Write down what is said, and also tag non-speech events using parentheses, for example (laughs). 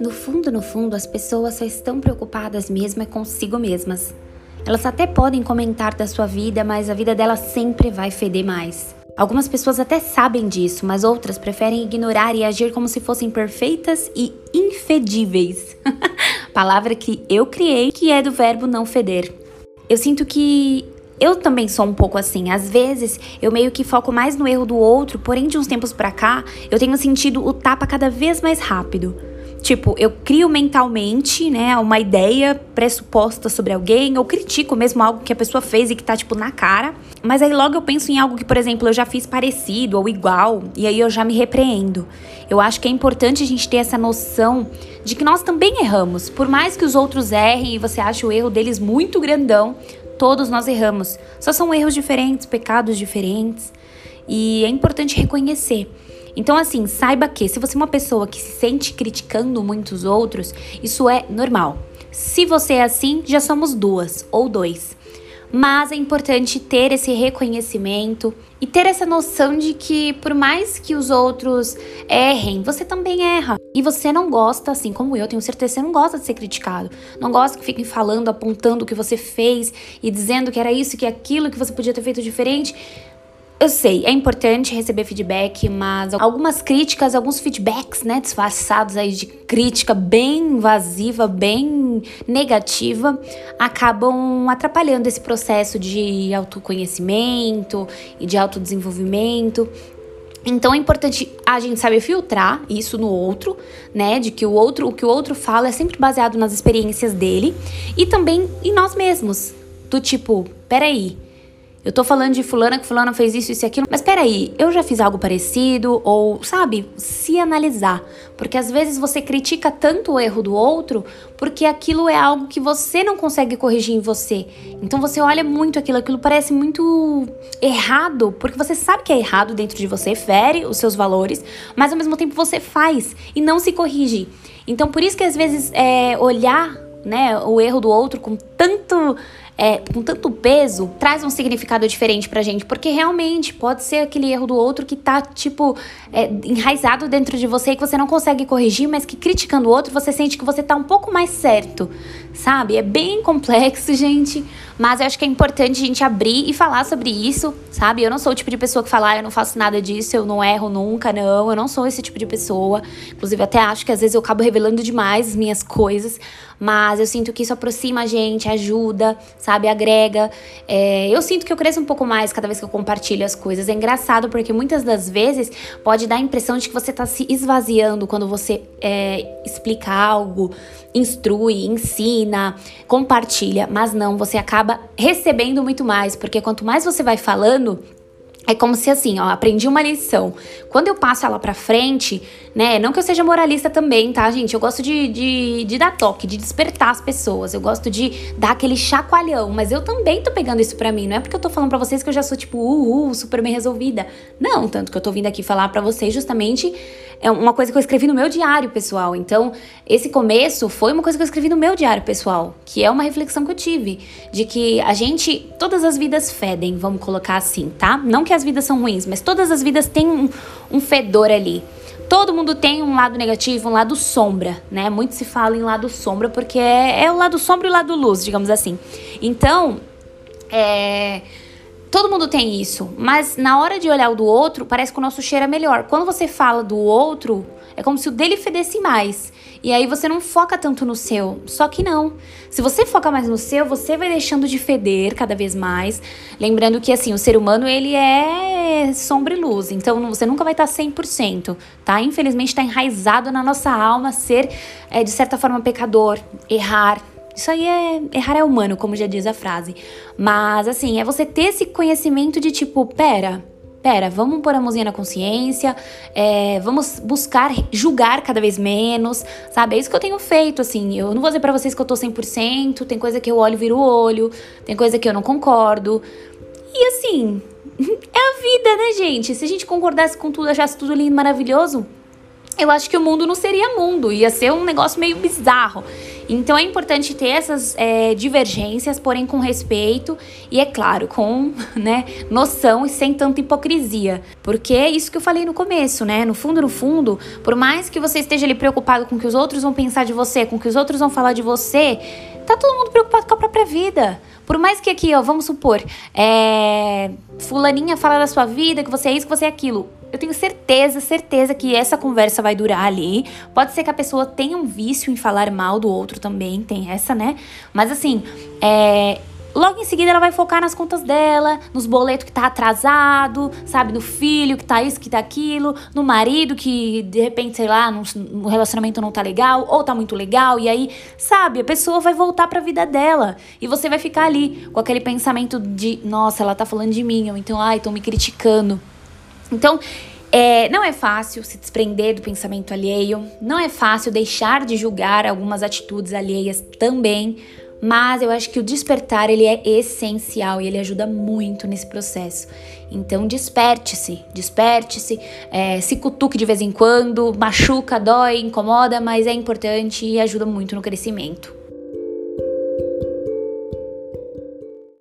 No fundo, no fundo, as pessoas só estão preocupadas mesmo é consigo mesmas. Elas até podem comentar da sua vida, mas a vida delas sempre vai feder mais. Algumas pessoas até sabem disso, mas outras preferem ignorar e agir como se fossem perfeitas e infedíveis. (laughs) Palavra que eu criei, que é do verbo não feder. Eu sinto que eu também sou um pouco assim. Às vezes, eu meio que foco mais no erro do outro, porém de uns tempos pra cá, eu tenho sentido o tapa cada vez mais rápido. Tipo, eu crio mentalmente, né, uma ideia pressuposta sobre alguém, ou critico mesmo algo que a pessoa fez e que tá, tipo, na cara. Mas aí logo eu penso em algo que, por exemplo, eu já fiz parecido ou igual, e aí eu já me repreendo. Eu acho que é importante a gente ter essa noção de que nós também erramos. Por mais que os outros errem e você ache o erro deles muito grandão, todos nós erramos. Só são erros diferentes, pecados diferentes. E é importante reconhecer. Então, assim, saiba que se você é uma pessoa que se sente criticando muitos outros, isso é normal. Se você é assim, já somos duas ou dois. Mas é importante ter esse reconhecimento e ter essa noção de que, por mais que os outros errem, você também erra. E você não gosta, assim como eu, tenho certeza, você não gosta de ser criticado. Não gosta que fiquem falando, apontando o que você fez e dizendo que era isso, que aquilo, que você podia ter feito diferente. Eu sei, é importante receber feedback, mas algumas críticas, alguns feedbacks, né, disfarçados aí de crítica bem invasiva, bem negativa, acabam atrapalhando esse processo de autoconhecimento e de autodesenvolvimento. Então é importante a gente saber filtrar isso no outro, né? De que o outro, o que o outro fala é sempre baseado nas experiências dele e também em nós mesmos. Do tipo, peraí, eu tô falando de fulana que fulana fez isso, isso e aquilo, mas peraí, eu já fiz algo parecido? Ou, sabe, se analisar. Porque às vezes você critica tanto o erro do outro porque aquilo é algo que você não consegue corrigir em você. Então você olha muito aquilo, aquilo parece muito errado, porque você sabe que é errado dentro de você, fere os seus valores, mas ao mesmo tempo você faz e não se corrige. Então por isso que às vezes é, olhar né, o erro do outro com tanto é, com tanto peso, traz um significado diferente pra gente, porque realmente pode ser aquele erro do outro que tá, tipo, é, enraizado dentro de você e que você não consegue corrigir, mas que criticando o outro você sente que você tá um pouco mais certo, sabe? É bem complexo, (laughs) gente, mas eu acho que é importante a gente abrir e falar sobre isso, sabe? Eu não sou o tipo de pessoa que fala, ah, eu não faço nada disso, eu não erro nunca, não, eu não sou esse tipo de pessoa. Inclusive, até acho que às vezes eu acabo revelando demais as minhas coisas, mas eu sinto que isso aproxima a gente, ajuda, sabe? Agrega. É, eu sinto que eu cresço um pouco mais cada vez que eu compartilho as coisas. É engraçado porque muitas das vezes pode dar a impressão de que você tá se esvaziando quando você é, explica algo, instrui, ensina, compartilha, mas não, você acaba recebendo muito mais, porque quanto mais você vai falando, é como se assim, ó, aprendi uma lição. Quando eu passo ela pra frente, né? Não que eu seja moralista também, tá, gente? Eu gosto de, de, de dar toque, de despertar as pessoas. Eu gosto de dar aquele chacoalhão. Mas eu também tô pegando isso pra mim. Não é porque eu tô falando pra vocês que eu já sou, tipo, uhul, super bem resolvida. Não, tanto que eu tô vindo aqui falar pra vocês justamente é uma coisa que eu escrevi no meu diário pessoal. Então, esse começo foi uma coisa que eu escrevi no meu diário pessoal, que é uma reflexão que eu tive de que a gente, todas as vidas fedem, vamos colocar assim, tá? Não que as vidas são ruins, mas todas as vidas têm um, um fedor ali. Todo mundo tem um lado negativo, um lado sombra, né? Muito se fala em lado sombra porque é, é o lado sombra e o lado luz, digamos assim. Então, é Todo mundo tem isso, mas na hora de olhar o do outro, parece que o nosso cheiro é melhor. Quando você fala do outro, é como se o dele fedesse mais. E aí você não foca tanto no seu. Só que não. Se você foca mais no seu, você vai deixando de feder cada vez mais. Lembrando que, assim, o ser humano, ele é sombra e luz. Então, você nunca vai estar 100%, tá? Infelizmente, está enraizado na nossa alma ser, é, de certa forma, pecador, errar, isso aí é. Errar é humano, como já diz a frase. Mas, assim, é você ter esse conhecimento de tipo, pera. Pera, vamos pôr a mãozinha na consciência, é, vamos buscar julgar cada vez menos, sabe? É isso que eu tenho feito, assim. Eu não vou dizer pra vocês que eu tô 100%, tem coisa que eu olho e viro o olho, tem coisa que eu não concordo. E assim, (laughs) é a vida, né, gente? Se a gente concordasse com tudo, achasse tudo lindo, maravilhoso, eu acho que o mundo não seria mundo, ia ser um negócio meio bizarro. Então é importante ter essas é, divergências, porém com respeito e, é claro, com (laughs) né, noção e sem tanta hipocrisia. Porque é isso que eu falei no começo, né? No fundo, no fundo, por mais que você esteja ali preocupado com o que os outros vão pensar de você, com o que os outros vão falar de você, tá todo mundo preocupado com a própria vida. Por mais que aqui, ó, vamos supor, é, fulaninha fala da sua vida, que você é isso, que você é aquilo. Eu tenho certeza, certeza que essa conversa vai durar ali. Pode ser que a pessoa tenha um vício em falar mal do outro também, tem essa, né? Mas assim, é, Logo em seguida ela vai focar nas contas dela, nos boletos que tá atrasado, sabe, no filho que tá isso, que tá aquilo, no marido que de repente, sei lá, no relacionamento não tá legal ou tá muito legal e aí, sabe, a pessoa vai voltar para a vida dela e você vai ficar ali com aquele pensamento de, nossa, ela tá falando de mim, ou então, ai, estão me criticando. Então, é, não é fácil se desprender do pensamento alheio, não é fácil deixar de julgar algumas atitudes alheias também, mas eu acho que o despertar ele é essencial e ele ajuda muito nesse processo. Então desperte-se, desperte-se, é, se cutuque de vez em quando, machuca, dói, incomoda, mas é importante e ajuda muito no crescimento.